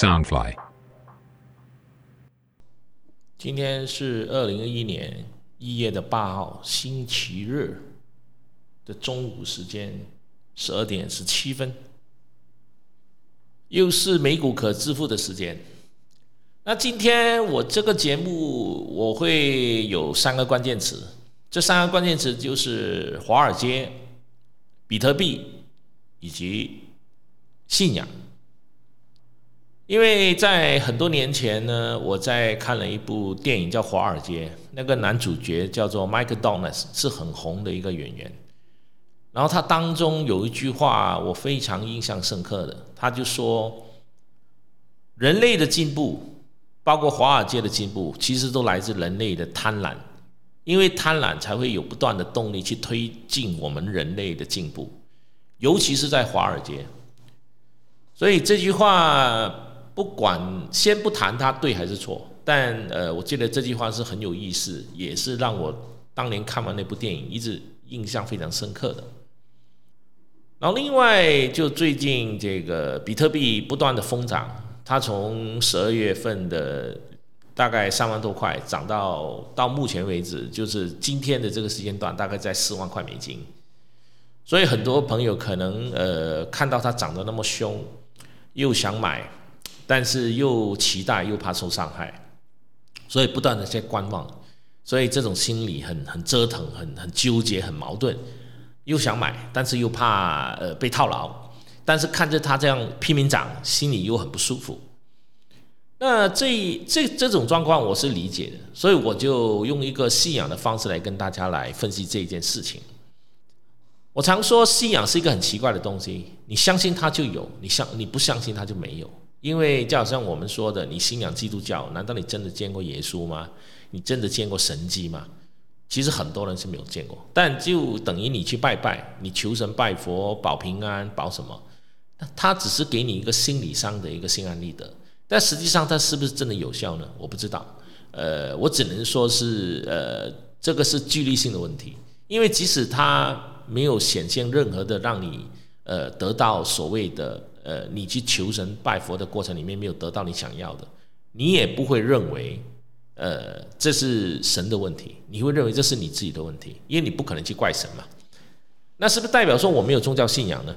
Soundfly。今天是二零二一年一月的八号，星期日的中午时间十二点十七分，又是美股可支付的时间。那今天我这个节目我会有三个关键词，这三个关键词就是华尔街、比特币以及信仰。因为在很多年前呢，我在看了一部电影叫《华尔街》，那个男主角叫做 Michael Douglas，是很红的一个演员。然后他当中有一句话我非常印象深刻的，他就说：“人类的进步，包括华尔街的进步，其实都来自人类的贪婪，因为贪婪才会有不断的动力去推进我们人类的进步，尤其是在华尔街。”所以这句话。不管先不谈他对还是错，但呃，我记得这句话是很有意思，也是让我当年看完那部电影一直印象非常深刻的。然后另外就最近这个比特币不断的疯涨，它从十二月份的大概三万多块涨到到目前为止，就是今天的这个时间段大概在四万块美金。所以很多朋友可能呃看到它涨得那么凶，又想买。但是又期待又怕受伤害，所以不断的在观望，所以这种心理很很折腾，很很纠结，很矛盾，又想买，但是又怕呃被套牢，但是看着它这样拼命涨，心里又很不舒服。那这这这种状况我是理解的，所以我就用一个信仰的方式来跟大家来分析这一件事情。我常说信仰是一个很奇怪的东西，你相信它就有，你相你不相信它就没有。因为就好像我们说的，你信仰基督教，难道你真的见过耶稣吗？你真的见过神迹吗？其实很多人是没有见过，但就等于你去拜拜，你求神拜佛保平安保什么？他只是给你一个心理上的一个心安理得，但实际上他是不是真的有效呢？我不知道。呃，我只能说是呃，这个是距离性的问题，因为即使他没有显现任何的让你呃得到所谓的。呃，你去求神拜佛的过程里面没有得到你想要的，你也不会认为，呃，这是神的问题，你会认为这是你自己的问题，因为你不可能去怪神嘛。那是不是代表说我没有宗教信仰呢？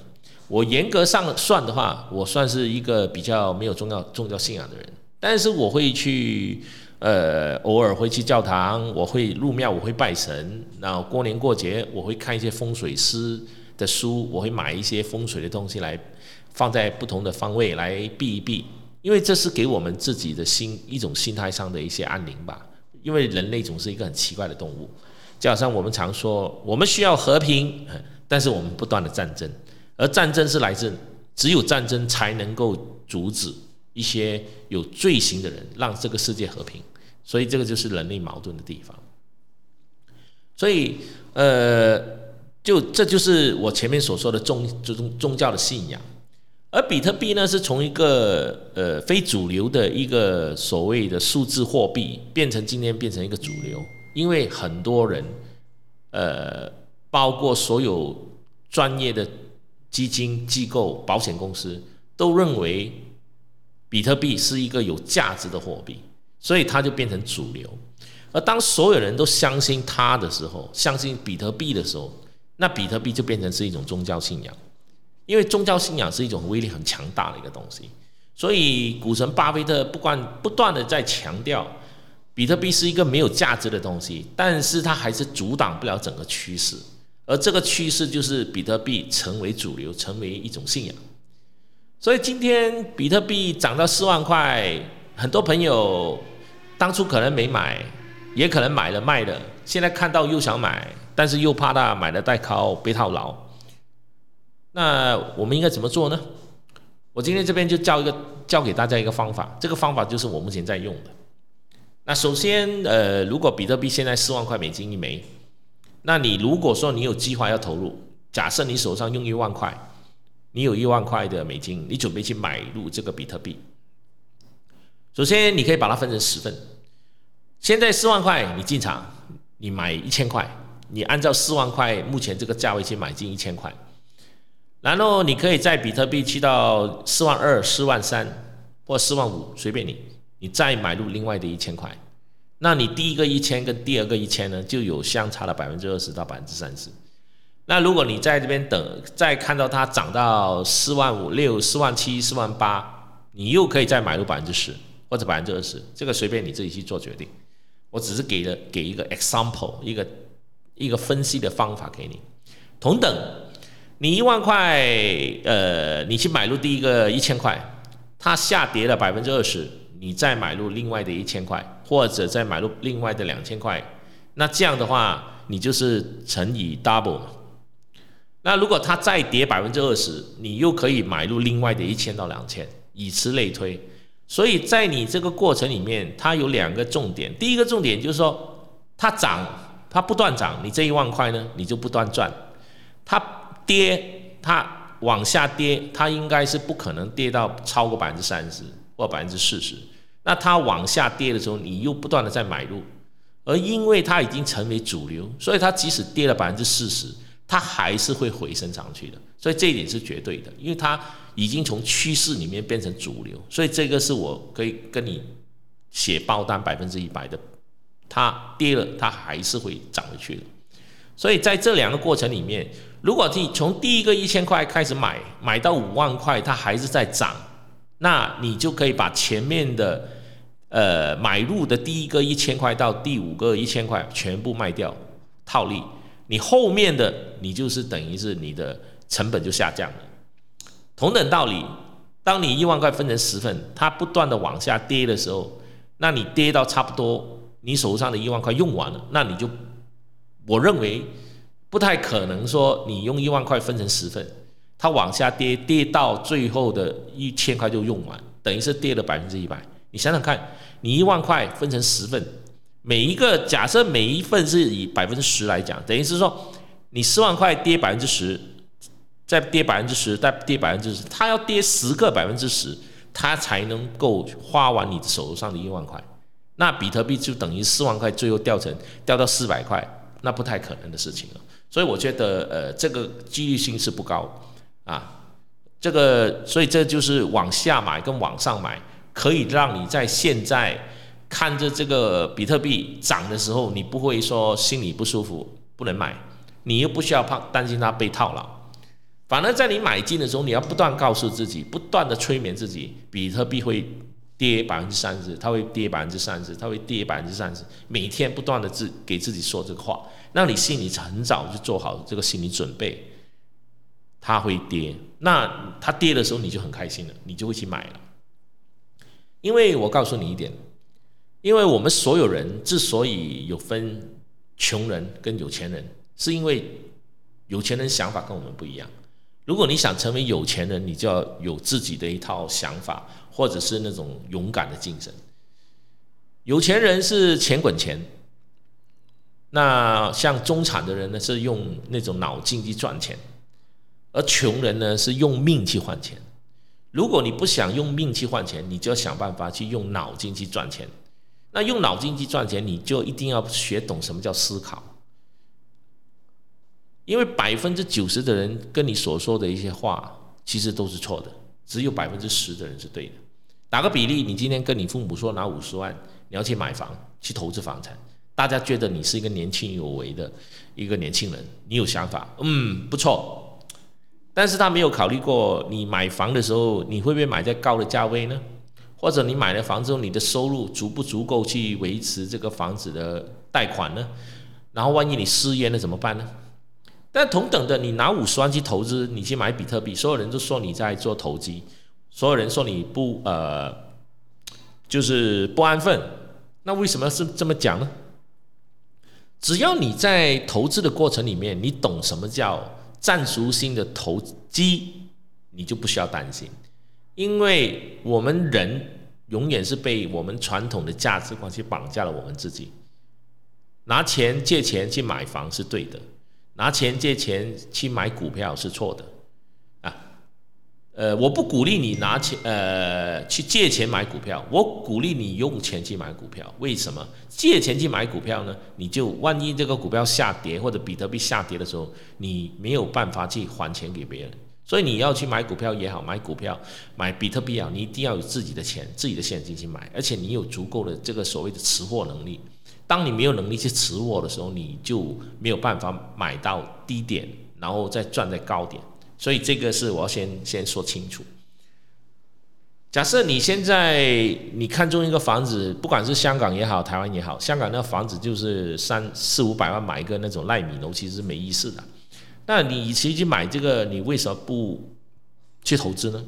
我严格上算的话，我算是一个比较没有宗教宗教信仰的人，但是我会去，呃，偶尔会去教堂，我会入庙，我会拜神，然后过年过节我会看一些风水师的书，我会买一些风水的东西来。放在不同的方位来避一避，因为这是给我们自己的心一种心态上的一些安宁吧。因为人类总是一个很奇怪的动物，就好像我们常说，我们需要和平，但是我们不断的战争，而战争是来自只有战争才能够阻止一些有罪行的人，让这个世界和平。所以这个就是人类矛盾的地方。所以，呃，就这就是我前面所说的宗宗宗教的信仰。而比特币呢，是从一个呃非主流的一个所谓的数字货币，变成今天变成一个主流，因为很多人，呃，包括所有专业的基金机构、保险公司，都认为比特币是一个有价值的货币，所以它就变成主流。而当所有人都相信它的时候，相信比特币的时候，那比特币就变成是一种宗教信仰。因为宗教信仰是一种威力很强大的一个东西，所以股神巴菲特不管不断的在强调，比特币是一个没有价值的东西，但是它还是阻挡不了整个趋势，而这个趋势就是比特币成为主流，成为一种信仰。所以今天比特币涨到四万块，很多朋友当初可能没买，也可能买了卖了，现在看到又想买，但是又怕它买的太高被套牢。那我们应该怎么做呢？我今天这边就教一个教给大家一个方法，这个方法就是我目前在用的。那首先，呃，如果比特币现在四万块美金一枚，那你如果说你有计划要投入，假设你手上用一万块，你有一万块的美金，你准备去买入这个比特币。首先，你可以把它分成十份。现在四万块你进场，你买一千块，你按照四万块目前这个价位去买进一千块。然后你可以在比特币去到四万二、四万三，或四万五，随便你，你再买入另外的一千块，那你第一个一千跟第二个一千呢，就有相差了百分之二十到百分之三十。那如果你在这边等，再看到它涨到四万五六、四万七、四万八，你又可以再买入百分之十或者百分之二十，这个随便你自己去做决定。我只是给了给一个 example，一个一个分析的方法给你。同等，你一万块，呃，你去买入第一个一千块，它下跌了百分之二十，你再买入另外的一千块，或者再买入另外的两千块，那这样的话，你就是乘以 double。那如果它再跌百分之二十，你又可以买入另外的一千到两千，以此类推。所以在你这个过程里面，它有两个重点。第一个重点就是说，它涨，它不断涨，你这一万块呢，你就不断赚。它跌，它往下跌，它应该是不可能跌到超过百分之三十或百分之四十。那它往下跌的时候，你又不断的在买入，而因为它已经成为主流，所以它即使跌了百分之四十。它还是会回升上去的，所以这一点是绝对的，因为它已经从趋势里面变成主流，所以这个是我可以跟你写包单百分之一百的，它跌了，它还是会涨回去的。所以在这两个过程里面，如果你从第一个一千块开始买，买到五万块，它还是在涨，那你就可以把前面的呃买入的第一个一千块到第五个一千块全部卖掉套利。你后面的你就是等于是你的成本就下降了，同等道理，当你一万块分成十份，它不断的往下跌的时候，那你跌到差不多你手上的一万块用完了，那你就我认为不太可能说你用一万块分成十份，它往下跌跌到最后的一千块就用完，等于是跌了百分之一百。你想想看，你一万块分成十份。每一个假设每一份是以百分之十来讲，等于是说你四万块跌百分之十，再跌百分之十，再跌百分之十，它要跌十个百分之十，它才能够花完你手头上的一万块。那比特币就等于四万块最后掉成掉到四百块，那不太可能的事情了。所以我觉得呃这个几率性是不高啊。这个所以这就是往下买跟往上买，可以让你在现在。看着这个比特币涨的时候，你不会说心里不舒服，不能买，你又不需要怕担心它被套牢。反而在你买进的时候，你要不断告诉自己，不断的催眠自己，比特币会跌百分之三十，他会跌百分之三十，他会跌百分之三十，每天不断的自给自己说这个话，那你心里很早就做好这个心理准备，他会跌。那他跌的时候，你就很开心了，你就会去买了。因为我告诉你一点。因为我们所有人之所以有分穷人跟有钱人，是因为有钱人想法跟我们不一样。如果你想成为有钱人，你就要有自己的一套想法，或者是那种勇敢的精神。有钱人是钱滚钱，那像中产的人呢，是用那种脑筋去赚钱，而穷人呢是用命去换钱。如果你不想用命去换钱，你就要想办法去用脑筋去赚钱。那用脑筋去赚钱，你就一定要学懂什么叫思考，因为百分之九十的人跟你所说的一些话，其实都是错的，只有百分之十的人是对的。打个比例，你今天跟你父母说拿五十万，你要去买房，去投资房产，大家觉得你是一个年轻有为的一个年轻人，你有想法，嗯，不错，但是他没有考虑过，你买房的时候，你会不会买在高的价位呢？或者你买了房之后，你的收入足不足够去维持这个房子的贷款呢？然后万一你失业了怎么办呢？但同等的，你拿五十万去投资，你去买比特币，所有人都说你在做投机，所有人说你不呃，就是不安分。那为什么是这么讲呢？只要你在投资的过程里面，你懂什么叫战术性的投机，你就不需要担心。因为我们人永远是被我们传统的价值观去绑架了我们自己。拿钱借钱去买房是对的，拿钱借钱去买股票是错的。呃，我不鼓励你拿钱呃去借钱买股票，我鼓励你用钱去买股票。为什么？借钱去买股票呢？你就万一这个股票下跌或者比特币下跌的时候，你没有办法去还钱给别人。所以你要去买股票也好，买股票买比特币啊，你一定要有自己的钱、自己的现金去买，而且你有足够的这个所谓的持货能力。当你没有能力去持货的时候，你就没有办法买到低点，然后再赚在高点。所以这个是我要先先说清楚。假设你现在你看中一个房子，不管是香港也好，台湾也好，香港那个房子就是三四五百万买一个那种赖米楼，其实是没意思的。那你与其去买这个，你为什么不去投资呢？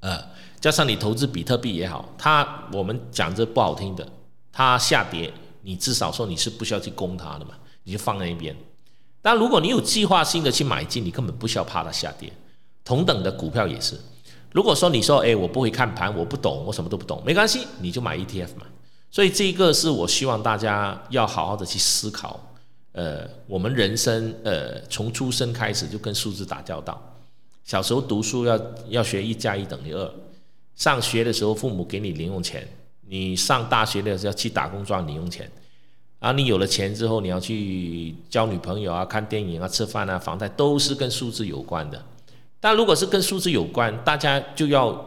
呃，加上你投资比特币也好，它我们讲这不好听的，它下跌，你至少说你是不需要去攻它的嘛，你就放在一边。但如果你有计划性的去买进，你根本不需要怕它下跌。同等的股票也是。如果说你说，哎，我不会看盘，我不懂，我什么都不懂，没关系，你就买 ETF 嘛。所以这个是我希望大家要好好的去思考。呃，我们人生，呃，从出生开始就跟数字打交道。小时候读书要要学一加一等于二，上学的时候父母给你零用钱，你上大学的时候要去打工赚零用钱。啊你有了钱之后，你要去交女朋友啊、看电影啊、吃饭啊、房贷都是跟数字有关的。但如果是跟数字有关，大家就要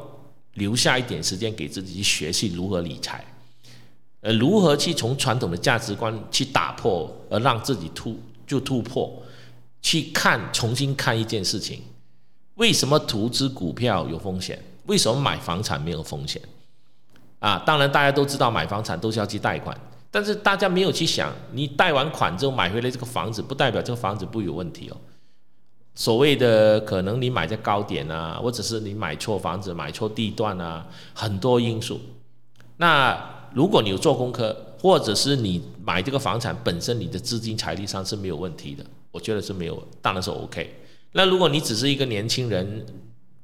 留下一点时间给自己去学习如何理财，呃，如何去从传统的价值观去打破，而让自己突就突破，去看重新看一件事情：为什么投资股票有风险？为什么买房产没有风险？啊，当然大家都知道买房产都是要去贷款，但是大家没有去想，你贷完款之后买回来这个房子，不代表这个房子不有问题哦。所谓的可能你买在高点啊，或者是你买错房子、买错地段啊，很多因素。那如果你有做功课，或者是你买这个房产本身你的资金财力上是没有问题的，我觉得是没有，当然是 OK。那如果你只是一个年轻人，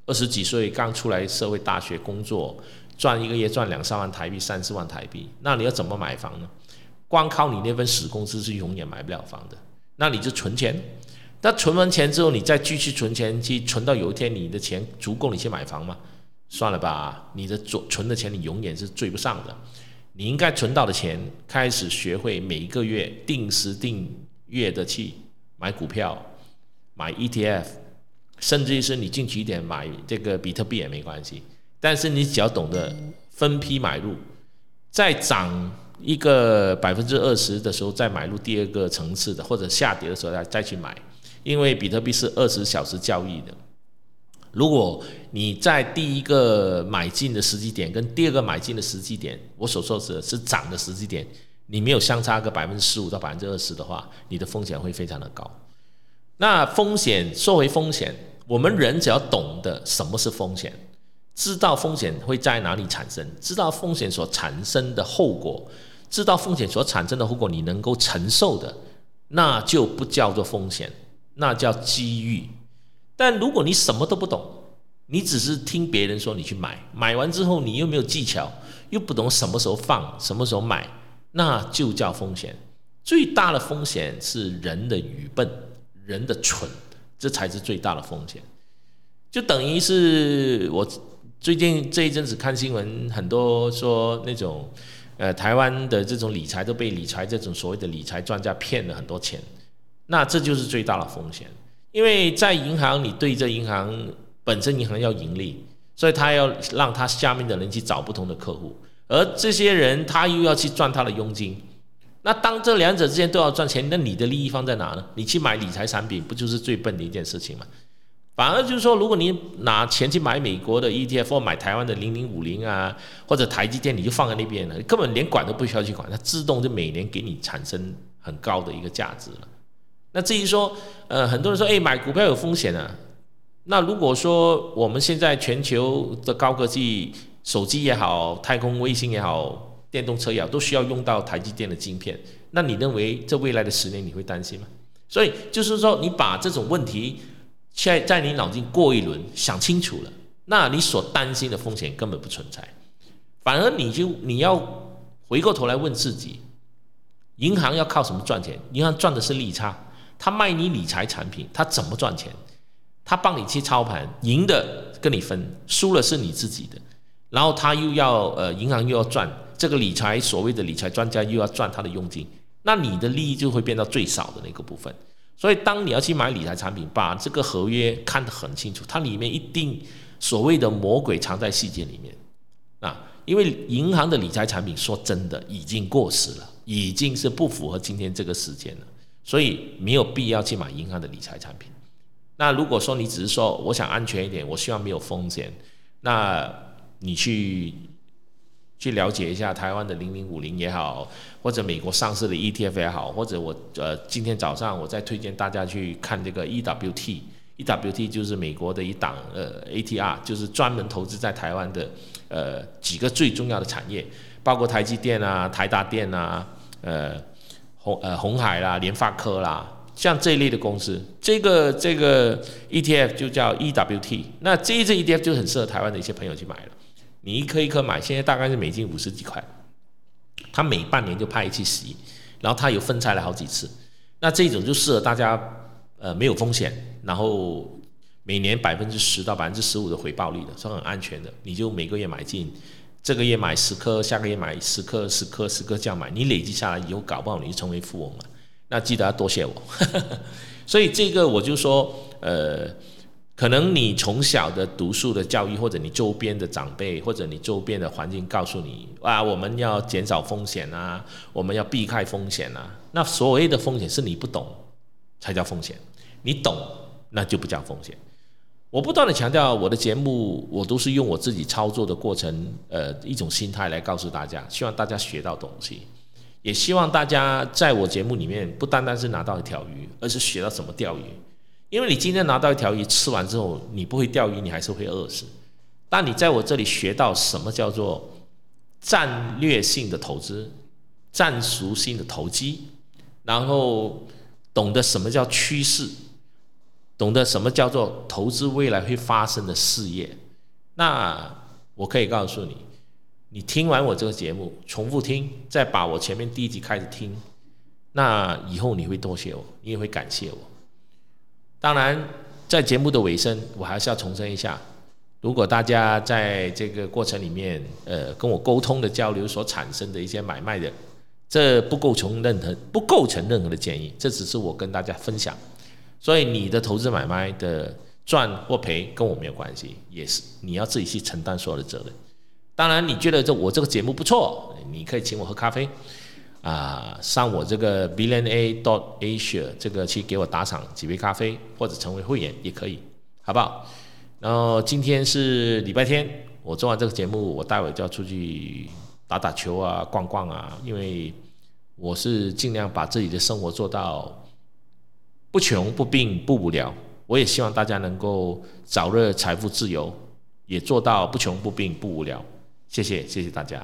二十几岁刚出来社会大学工作，赚一个月赚两三万台币、三四万台币，那你要怎么买房呢？光靠你那份死工资是永远买不了房的，那你就存钱。那存完钱之后，你再继续存钱，去存到有一天你的钱足够你去买房吗？算了吧，你的存存的钱你永远是追不上的。你应该存到的钱，开始学会每一个月定时定月的去买股票、买 ETF，甚至于是你进去一点买这个比特币也没关系。但是你只要懂得分批买入，在涨一个百分之二十的时候再买入第二个层次的，或者下跌的时候再再去买。因为比特币是二十小时交易的，如果你在第一个买进的时机点跟第二个买进的时机点，我所说的是涨的时机点，你没有相差个百分之十五到百分之二十的话，你的风险会非常的高。那风险说回风险，我们人只要懂得什么是风险，知道风险会在哪里产生，知道风险所产生的后果，知道风险所产生的后果你能够承受的，那就不叫做风险。那叫机遇，但如果你什么都不懂，你只是听别人说你去买，买完之后你又没有技巧，又不懂什么时候放，什么时候买，那就叫风险。最大的风险是人的愚笨，人的蠢，这才是最大的风险。就等于是我最近这一阵子看新闻，很多说那种，呃，台湾的这种理财都被理财这种所谓的理财专家骗了很多钱。那这就是最大的风险，因为在银行，你对这银行本身银行要盈利，所以他要让他下面的人去找不同的客户，而这些人他又要去赚他的佣金。那当这两者之间都要赚钱，那你的利益放在哪呢？你去买理财产品，不就是最笨的一件事情吗？反而就是说，如果你拿钱去买美国的 ETF 或买台湾的零零五零啊，或者台积电，你就放在那边了，根本连管都不需要去管，它自动就每年给你产生很高的一个价值了。那至于说，呃，很多人说，哎，买股票有风险啊。那如果说我们现在全球的高科技，手机也好，太空卫星也好，电动车也好，都需要用到台积电的晶片，那你认为这未来的十年你会担心吗？所以就是说，你把这种问题现在在你脑筋过一轮，想清楚了，那你所担心的风险根本不存在，反而你就你要回过头来问自己，银行要靠什么赚钱？银行赚的是利差。他卖你理财产品，他怎么赚钱？他帮你去操盘，赢的跟你分，输了是你自己的。然后他又要呃，银行又要赚这个理财，所谓的理财专家又要赚他的佣金，那你的利益就会变到最少的那个部分。所以当你要去买理财产品，把这个合约看得很清楚，它里面一定所谓的魔鬼藏在细节里面啊。因为银行的理财产品，说真的已经过时了，已经是不符合今天这个时间了，所以没有必要去买银行的理财产品。那如果说你只是说我想安全一点，我希望没有风险，那你去去了解一下台湾的零零五零也好，或者美国上市的 ETF 也好，或者我呃今天早上我再推荐大家去看这个 EWT，EWT 就是美国的一档呃 ATR，就是专门投资在台湾的。呃，几个最重要的产业，包括台积电啊、台达电啊、呃红呃红海啦、联发科啦，像这一类的公司，这个这个 ETF 就叫 EWT。那这一只 ETF 就很适合台湾的一些朋友去买了。你一颗一颗买，现在大概是美金五十几块，它每半年就派一次息，然后它有分拆了好几次。那这种就适合大家呃没有风险，然后。每年百分之十到百分之十五的回报率的，是很安全的。你就每个月买进，这个月买十颗，下个月买十颗，十颗十颗这样买，你累积下来以后，搞不好你就成为富翁了。那记得要多谢我。所以这个我就说，呃，可能你从小的读书的教育，或者你周边的长辈，或者你周边的环境告诉你，啊，我们要减少风险啊，我们要避开风险啊。那所谓的风险是你不懂才叫风险，你懂那就不叫风险。我不断的强调，我的节目我都是用我自己操作的过程，呃，一种心态来告诉大家，希望大家学到东西，也希望大家在我节目里面不单单是拿到一条鱼，而是学到怎么钓鱼。因为你今天拿到一条鱼，吃完之后你不会钓鱼，你还是会饿死。但你在我这里学到什么叫做战略性的投资、战术性的投机，然后懂得什么叫趋势。懂得什么叫做投资未来会发生的事业，那我可以告诉你，你听完我这个节目，重复听，再把我前面第一集开始听，那以后你会多谢我，你也会感谢我。当然，在节目的尾声，我还是要重申一下，如果大家在这个过程里面，呃，跟我沟通的交流所产生的一些买卖的，这不构成任何不构成任何的建议，这只是我跟大家分享。所以你的投资买卖的赚或赔跟我没有关系，也是你要自己去承担所有的责任。当然，你觉得这我这个节目不错，你可以请我喝咖啡，啊，上我这个 bilan a dot asia 这个去给我打赏几杯咖啡，或者成为会员也可以，好不好？然后今天是礼拜天，我做完这个节目，我待会就要出去打打球啊，逛逛啊，因为我是尽量把自己的生活做到。不穷不病不无聊，我也希望大家能够早日财富自由，也做到不穷不病不无聊。谢谢，谢谢大家。